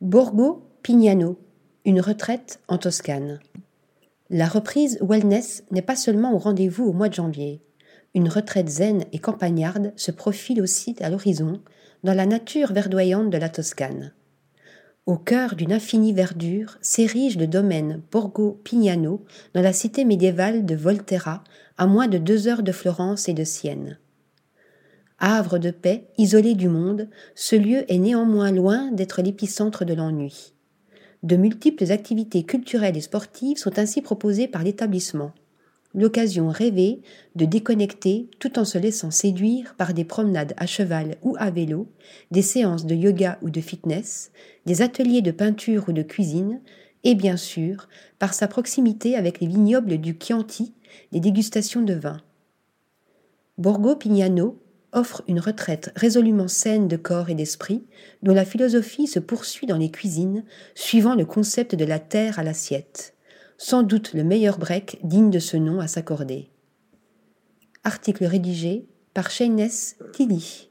Borgo Pignano, une retraite en Toscane. La reprise wellness n'est pas seulement au rendez-vous au mois de janvier. Une retraite zen et campagnarde se profile aussi à l'horizon dans la nature verdoyante de la Toscane. Au cœur d'une infinie verdure s'érige le domaine Borgo Pignano dans la cité médiévale de Volterra, à moins de deux heures de Florence et de Sienne. Havre de paix, isolé du monde, ce lieu est néanmoins loin d'être l'épicentre de l'ennui. De multiples activités culturelles et sportives sont ainsi proposées par l'établissement l'occasion rêvée de déconnecter tout en se laissant séduire par des promenades à cheval ou à vélo, des séances de yoga ou de fitness, des ateliers de peinture ou de cuisine, et bien sûr par sa proximité avec les vignobles du Chianti, des dégustations de vin. Borgo Pignano offre une retraite résolument saine de corps et d'esprit, dont la philosophie se poursuit dans les cuisines, suivant le concept de la terre à l'assiette sans doute le meilleur break digne de ce nom à s'accorder. Article rédigé par Shayness Tilly.